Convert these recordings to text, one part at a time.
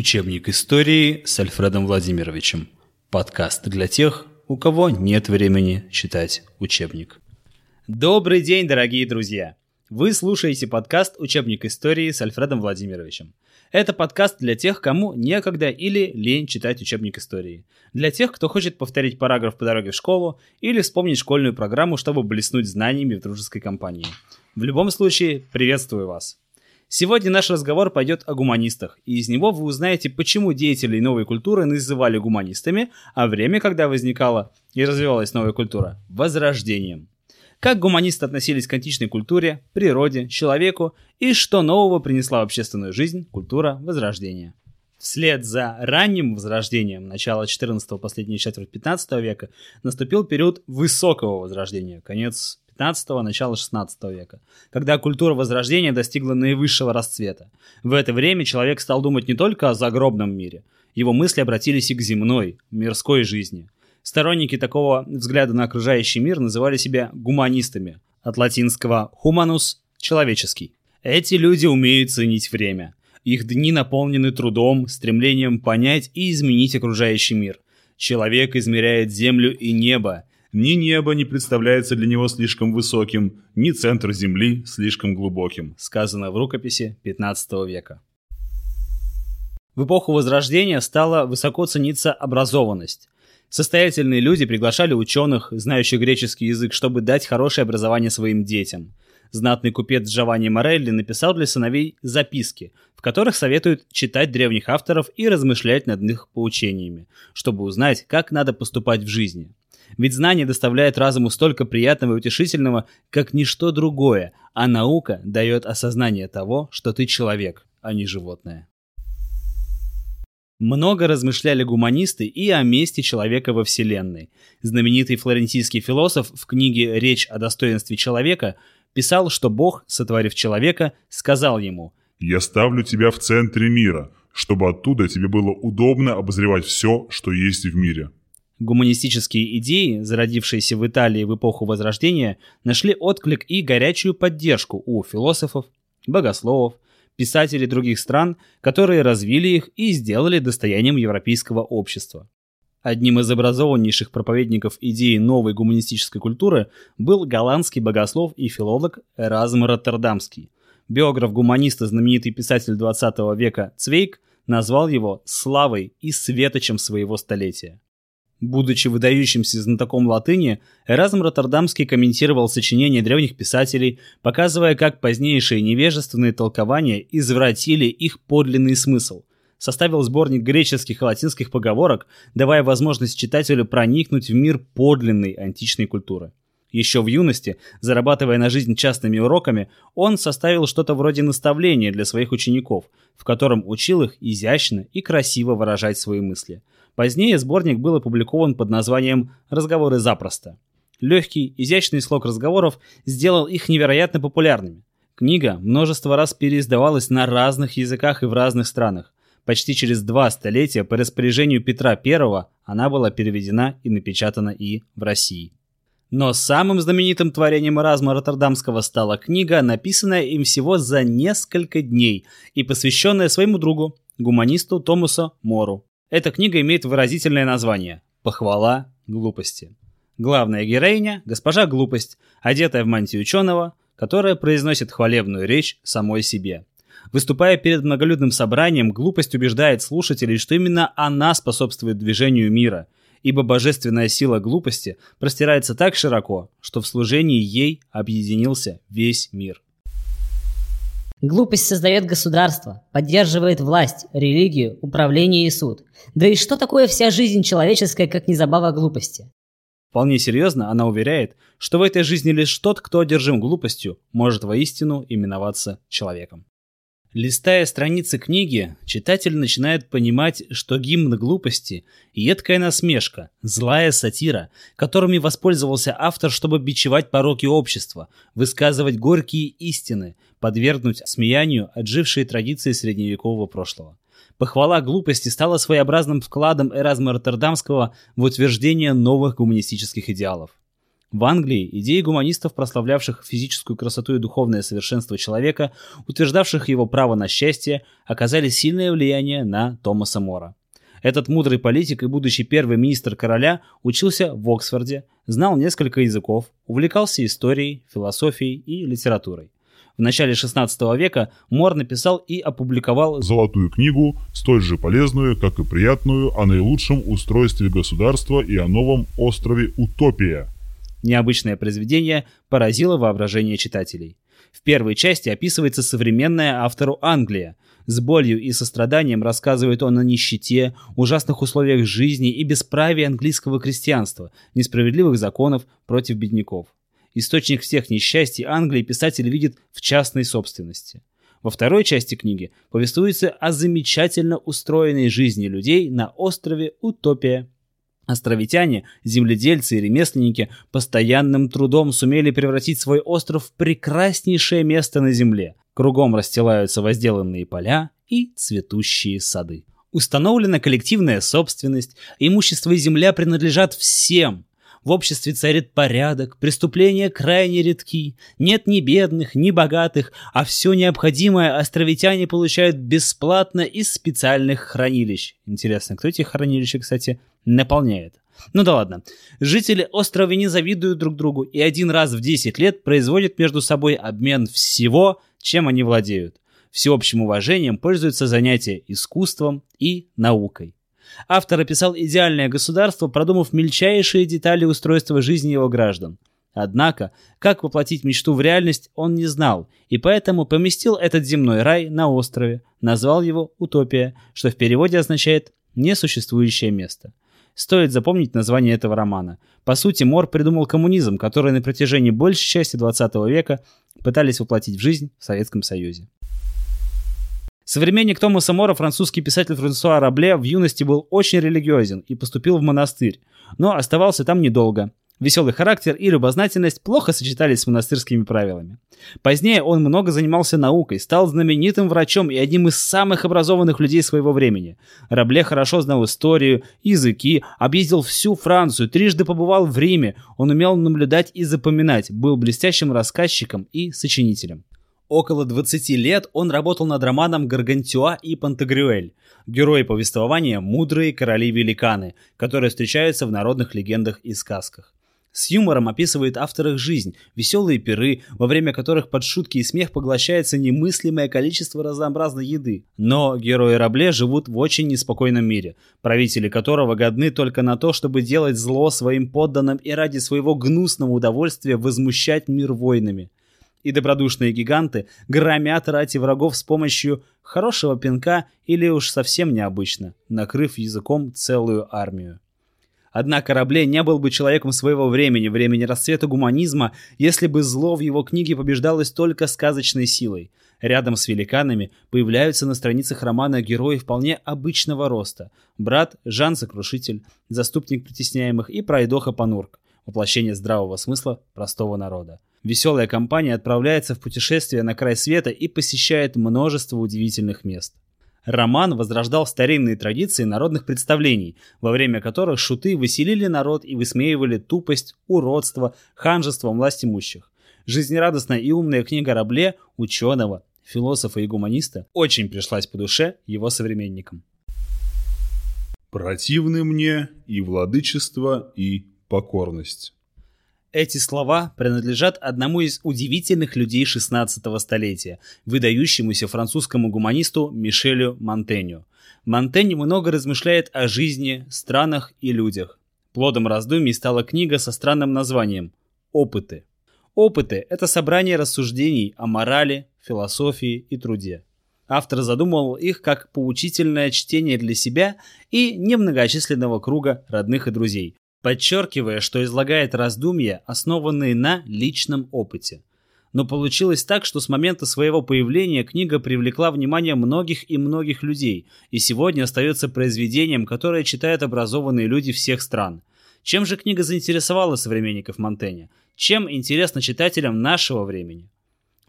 Учебник истории с Альфредом Владимировичем. Подкаст для тех, у кого нет времени читать учебник. Добрый день, дорогие друзья! Вы слушаете подкаст «Учебник истории» с Альфредом Владимировичем. Это подкаст для тех, кому некогда или лень читать учебник истории. Для тех, кто хочет повторить параграф по дороге в школу или вспомнить школьную программу, чтобы блеснуть знаниями в дружеской компании. В любом случае, приветствую вас! Сегодня наш разговор пойдет о гуманистах, и из него вы узнаете, почему деятелей новой культуры называли гуманистами, а время, когда возникала и развивалась новая культура – возрождением. Как гуманисты относились к античной культуре, природе, человеку и что нового принесла в общественную жизнь культура Возрождения. Вслед за ранним возрождением начала 14-го последней четверть 15 века наступил период высокого возрождения, конец 15-го, начало 16 века, когда культура Возрождения достигла наивысшего расцвета. В это время человек стал думать не только о загробном мире, его мысли обратились и к земной, мирской жизни. Сторонники такого взгляда на окружающий мир называли себя гуманистами, от латинского «humanus» – «человеческий». Эти люди умеют ценить время. Их дни наполнены трудом, стремлением понять и изменить окружающий мир. Человек измеряет землю и небо, ни небо не представляется для него слишком высоким, ни центр Земли слишком глубоким, сказано в рукописи 15 века. В эпоху Возрождения стала высоко цениться образованность. Состоятельные люди приглашали ученых, знающих греческий язык, чтобы дать хорошее образование своим детям. Знатный купец Джованни Морелли написал для сыновей записки, в которых советуют читать древних авторов и размышлять над их поучениями, чтобы узнать, как надо поступать в жизни – ведь знание доставляет разуму столько приятного и утешительного, как ничто другое, а наука дает осознание того, что ты человек, а не животное. Много размышляли гуманисты и о месте человека во Вселенной. Знаменитый флорентийский философ в книге «Речь о достоинстве человека» писал, что Бог, сотворив человека, сказал ему «Я ставлю тебя в центре мира, чтобы оттуда тебе было удобно обозревать все, что есть в мире». Гуманистические идеи, зародившиеся в Италии в эпоху Возрождения, нашли отклик и горячую поддержку у философов, богословов, писателей других стран, которые развили их и сделали достоянием европейского общества. Одним из образованнейших проповедников идеи новой гуманистической культуры был голландский богослов и филолог Эразм Роттердамский. Биограф гуманиста, знаменитый писатель 20 века Цвейк, назвал его «славой и светочем своего столетия». Будучи выдающимся знатоком латыни, Эразм Роттердамский комментировал сочинения древних писателей, показывая, как позднейшие невежественные толкования извратили их подлинный смысл. Составил сборник греческих и латинских поговорок, давая возможность читателю проникнуть в мир подлинной античной культуры. Еще в юности, зарабатывая на жизнь частными уроками, он составил что-то вроде наставления для своих учеников, в котором учил их изящно и красиво выражать свои мысли – Позднее сборник был опубликован под названием «Разговоры запросто». Легкий, изящный слог разговоров сделал их невероятно популярными. Книга множество раз переиздавалась на разных языках и в разных странах. Почти через два столетия по распоряжению Петра I она была переведена и напечатана и в России. Но самым знаменитым творением Эразма Роттердамского стала книга, написанная им всего за несколько дней и посвященная своему другу, гуманисту Томасу Мору. Эта книга имеет выразительное название «Похвала глупости». Главная героиня – госпожа Глупость, одетая в мантию ученого, которая произносит хвалебную речь самой себе. Выступая перед многолюдным собранием, глупость убеждает слушателей, что именно она способствует движению мира, ибо божественная сила глупости простирается так широко, что в служении ей объединился весь мир. Глупость создает государство, поддерживает власть, религию, управление и суд. Да и что такое вся жизнь человеческая, как не забава глупости? Вполне серьезно она уверяет, что в этой жизни лишь тот, кто одержим глупостью, может воистину именоваться человеком. Листая страницы книги, читатель начинает понимать, что гимн глупости – едкая насмешка, злая сатира, которыми воспользовался автор, чтобы бичевать пороки общества, высказывать горькие истины, подвергнуть смеянию отжившие традиции средневекового прошлого. Похвала глупости стала своеобразным вкладом Эразма Роттердамского в утверждение новых гуманистических идеалов. В Англии идеи гуманистов, прославлявших физическую красоту и духовное совершенство человека, утверждавших его право на счастье, оказали сильное влияние на Томаса Мора. Этот мудрый политик и будущий первый министр короля учился в Оксфорде, знал несколько языков, увлекался историей, философией и литературой. В начале 16 века Мор написал и опубликовал «Золотую книгу, столь же полезную, как и приятную, о наилучшем устройстве государства и о новом острове Утопия». Необычное произведение поразило воображение читателей. В первой части описывается современная автору Англия. С болью и состраданием рассказывает он о нищете, ужасных условиях жизни и бесправии английского крестьянства, несправедливых законов против бедняков. Источник всех несчастий Англии писатель видит в частной собственности. Во второй части книги повествуется о замечательно устроенной жизни людей на острове Утопия. Островитяне, земледельцы и ремесленники постоянным трудом сумели превратить свой остров в прекраснейшее место на земле. Кругом расстилаются возделанные поля и цветущие сады. Установлена коллективная собственность, имущество и земля принадлежат всем – в обществе царит порядок, преступления крайне редки, нет ни бедных, ни богатых, а все необходимое островитяне получают бесплатно из специальных хранилищ. Интересно, кто эти хранилища, кстати, наполняет? Ну да ладно. Жители острова не завидуют друг другу и один раз в 10 лет производят между собой обмен всего, чем они владеют. Всеобщим уважением пользуются занятия искусством и наукой. Автор описал идеальное государство, продумав мельчайшие детали устройства жизни его граждан. Однако, как воплотить мечту в реальность, он не знал, и поэтому поместил этот земной рай на острове, назвал его «Утопия», что в переводе означает «несуществующее место». Стоит запомнить название этого романа. По сути, Мор придумал коммунизм, который на протяжении большей части 20 века пытались воплотить в жизнь в Советском Союзе. Современник Томаса Мора, французский писатель Франсуа Рабле, в юности был очень религиозен и поступил в монастырь, но оставался там недолго. Веселый характер и любознательность плохо сочетались с монастырскими правилами. Позднее он много занимался наукой, стал знаменитым врачом и одним из самых образованных людей своего времени. Рабле хорошо знал историю, языки, объездил всю Францию, трижды побывал в Риме, он умел наблюдать и запоминать, был блестящим рассказчиком и сочинителем. Около 20 лет он работал над романом «Гаргантюа и Пантагрюэль», герои повествования «Мудрые короли-великаны», которые встречаются в народных легендах и сказках. С юмором описывает автор их жизнь, веселые пиры, во время которых под шутки и смех поглощается немыслимое количество разнообразной еды. Но герои Рабле живут в очень неспокойном мире, правители которого годны только на то, чтобы делать зло своим подданным и ради своего гнусного удовольствия возмущать мир войнами и добродушные гиганты громят рати врагов с помощью хорошего пинка или уж совсем необычно, накрыв языком целую армию. Однако Рабле не был бы человеком своего времени, времени расцвета гуманизма, если бы зло в его книге побеждалось только сказочной силой. Рядом с великанами появляются на страницах романа герои вполне обычного роста. Брат Жан Сокрушитель, заступник притесняемых и пройдоха Панурк, воплощение здравого смысла простого народа. Веселая компания отправляется в путешествие на край света и посещает множество удивительных мест. Роман возрождал старинные традиции народных представлений, во время которых шуты выселили народ и высмеивали тупость, уродство, ханжество власть имущих. Жизнерадостная и умная книга Рабле, ученого, философа и гуманиста, очень пришлась по душе его современникам. «Противны мне и владычество, и покорность». Эти слова принадлежат одному из удивительных людей 16 столетия, выдающемуся французскому гуманисту Мишелю Монтенью. Монтень много размышляет о жизни, странах и людях. Плодом раздумий стала книга со странным названием «Опыты». Опыты – это собрание рассуждений о морали, философии и труде. Автор задумывал их как поучительное чтение для себя и немногочисленного круга родных и друзей, подчеркивая, что излагает раздумья, основанные на личном опыте. Но получилось так, что с момента своего появления книга привлекла внимание многих и многих людей, и сегодня остается произведением, которое читают образованные люди всех стран. Чем же книга заинтересовала современников Монтэня? Чем интересна читателям нашего времени?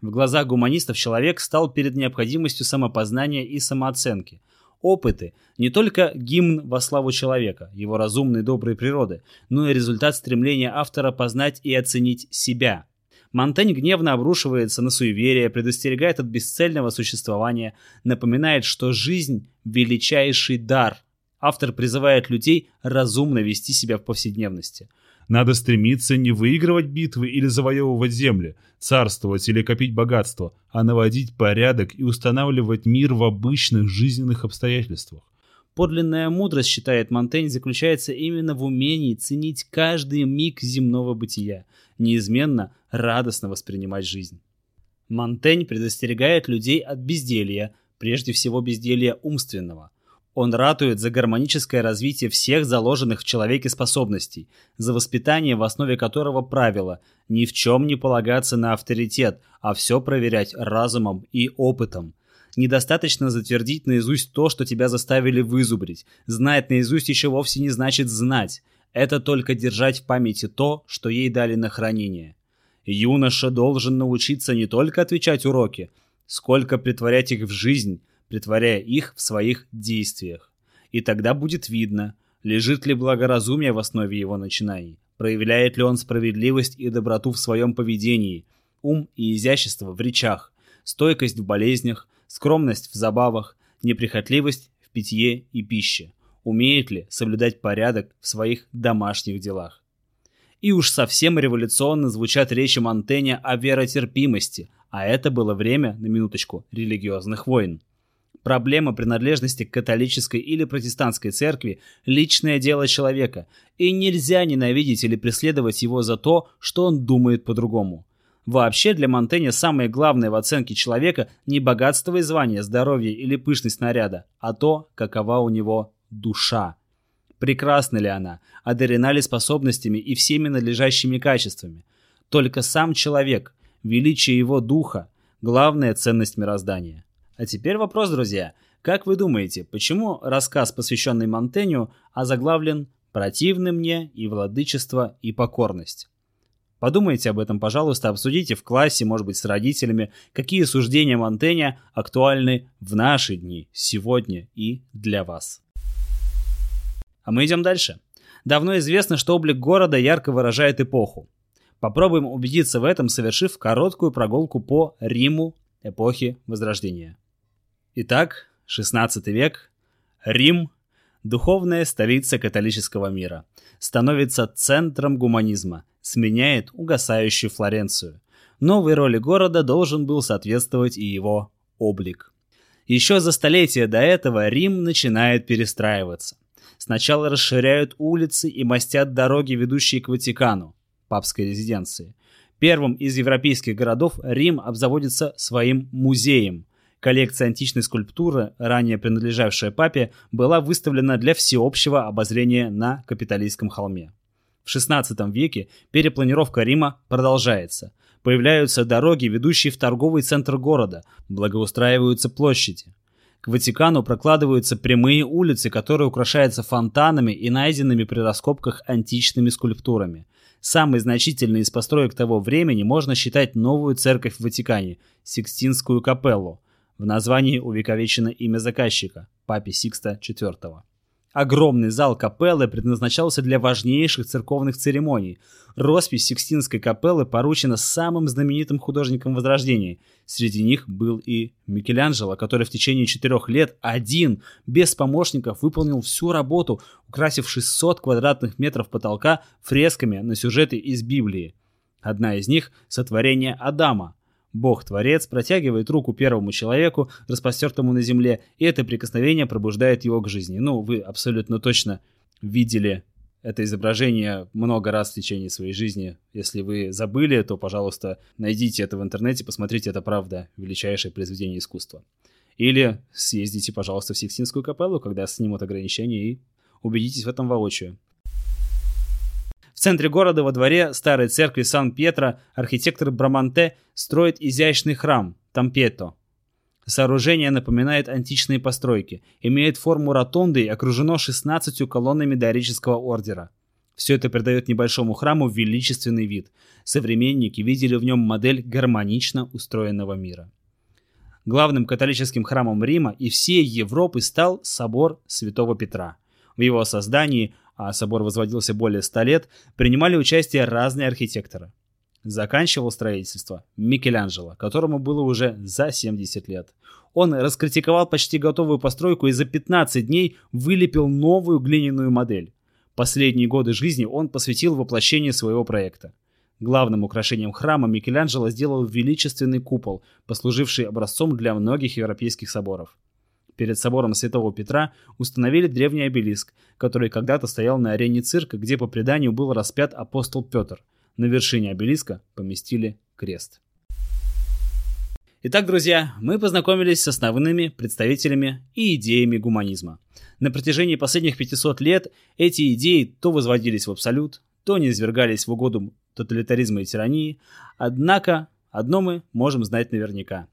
В глазах гуманистов человек стал перед необходимостью самопознания и самооценки – Опыты – не только гимн во славу человека, его разумной доброй природы, но и результат стремления автора познать и оценить себя. Монтень гневно обрушивается на суеверие, предостерегает от бесцельного существования, напоминает, что жизнь – величайший дар. Автор призывает людей разумно вести себя в повседневности – надо стремиться не выигрывать битвы или завоевывать земли, царствовать или копить богатство, а наводить порядок и устанавливать мир в обычных жизненных обстоятельствах. Подлинная мудрость, считает Монтень, заключается именно в умении ценить каждый миг земного бытия, неизменно радостно воспринимать жизнь. Монтень предостерегает людей от безделья, прежде всего безделья умственного – он ратует за гармоническое развитие всех заложенных в человеке способностей, за воспитание, в основе которого правило ни в чем не полагаться на авторитет, а все проверять разумом и опытом. Недостаточно затвердить наизусть то, что тебя заставили вызубрить. Знать наизусть еще вовсе не значит знать. Это только держать в памяти то, что ей дали на хранение. Юноша должен научиться не только отвечать уроки, сколько притворять их в жизнь, притворяя их в своих действиях. И тогда будет видно, лежит ли благоразумие в основе его начинаний, проявляет ли он справедливость и доброту в своем поведении, ум и изящество в речах, стойкость в болезнях, скромность в забавах, неприхотливость в питье и пище, умеет ли соблюдать порядок в своих домашних делах. И уж совсем революционно звучат речи Монтэня о веротерпимости, а это было время, на минуточку, религиозных войн. Проблема принадлежности к католической или протестантской церкви – личное дело человека, и нельзя ненавидеть или преследовать его за то, что он думает по-другому. Вообще для Монтэня самое главное в оценке человека не богатство и звание, здоровье или пышность наряда, а то, какова у него душа. Прекрасна ли она, одарена ли способностями и всеми надлежащими качествами. Только сам человек, величие его духа – главная ценность мироздания. А теперь вопрос, друзья. Как вы думаете, почему рассказ, посвященный Монтеню, озаглавлен «Противны мне и владычество, и покорность»? Подумайте об этом, пожалуйста, обсудите в классе, может быть, с родителями, какие суждения Монтэня актуальны в наши дни, сегодня и для вас. А мы идем дальше. Давно известно, что облик города ярко выражает эпоху. Попробуем убедиться в этом, совершив короткую прогулку по Риму эпохи Возрождения. Итак, 16 век, Рим, духовная столица католического мира, становится центром гуманизма, сменяет угасающую Флоренцию. Новой роли города должен был соответствовать и его облик. Еще за столетия до этого Рим начинает перестраиваться. Сначала расширяют улицы и мастят дороги, ведущие к Ватикану, папской резиденции. Первым из европейских городов Рим обзаводится своим музеем – Коллекция античной скульптуры, ранее принадлежавшая папе, была выставлена для всеобщего обозрения на Капитолийском холме. В XVI веке перепланировка Рима продолжается. Появляются дороги, ведущие в торговый центр города, благоустраиваются площади. К Ватикану прокладываются прямые улицы, которые украшаются фонтанами и найденными при раскопках античными скульптурами. Самой значительной из построек того времени можно считать новую церковь в Ватикане – Сикстинскую капеллу – в названии увековечено имя заказчика – папе Сикста IV. Огромный зал капеллы предназначался для важнейших церковных церемоний. Роспись Сикстинской капеллы поручена самым знаменитым художникам Возрождения. Среди них был и Микеланджело, который в течение четырех лет один, без помощников, выполнил всю работу, украсив 600 квадратных метров потолка фресками на сюжеты из Библии. Одна из них – сотворение Адама, Бог-творец протягивает руку первому человеку, распростертому на земле, и это прикосновение пробуждает его к жизни. Ну, вы абсолютно точно видели это изображение много раз в течение своей жизни. Если вы забыли, то, пожалуйста, найдите это в интернете, посмотрите, это правда величайшее произведение искусства. Или съездите, пожалуйста, в Сикстинскую капеллу, когда снимут ограничения, и убедитесь в этом воочию центре города во дворе старой церкви Сан-Пьетро архитектор Браманте строит изящный храм Тампето. Сооружение напоминает античные постройки, имеет форму ротонды и окружено 16 колоннами дорического ордера. Все это придает небольшому храму величественный вид. Современники видели в нем модель гармонично устроенного мира. Главным католическим храмом Рима и всей Европы стал собор Святого Петра. В его создании, а собор возводился более ста лет, принимали участие разные архитекторы. Заканчивал строительство Микеланджело, которому было уже за 70 лет. Он раскритиковал почти готовую постройку и за 15 дней вылепил новую глиняную модель. Последние годы жизни он посвятил воплощению своего проекта. Главным украшением храма Микеланджело сделал величественный купол, послуживший образцом для многих европейских соборов. Перед собором Святого Петра установили древний обелиск, который когда-то стоял на арене цирка, где по преданию был распят апостол Петр. На вершине обелиска поместили крест. Итак, друзья, мы познакомились с основными представителями и идеями гуманизма. На протяжении последних 500 лет эти идеи то возводились в абсолют, то не извергались в угоду тоталитаризма и тирании, однако одно мы можем знать наверняка.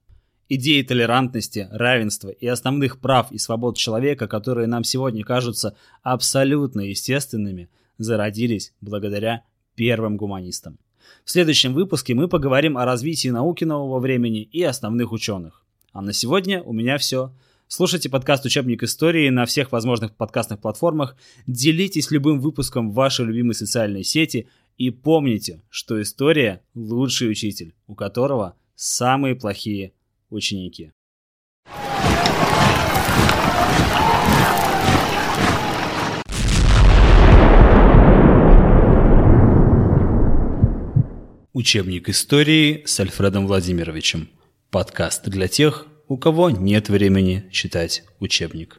Идеи толерантности, равенства и основных прав и свобод человека, которые нам сегодня кажутся абсолютно естественными, зародились благодаря первым гуманистам. В следующем выпуске мы поговорим о развитии науки нового времени и основных ученых. А на сегодня у меня все. Слушайте подкаст «Учебник истории» на всех возможных подкастных платформах, делитесь любым выпуском в вашей любимой социальной сети и помните, что история – лучший учитель, у которого самые плохие ученики. Учебник истории с Альфредом Владимировичем. Подкаст для тех, у кого нет времени читать учебник.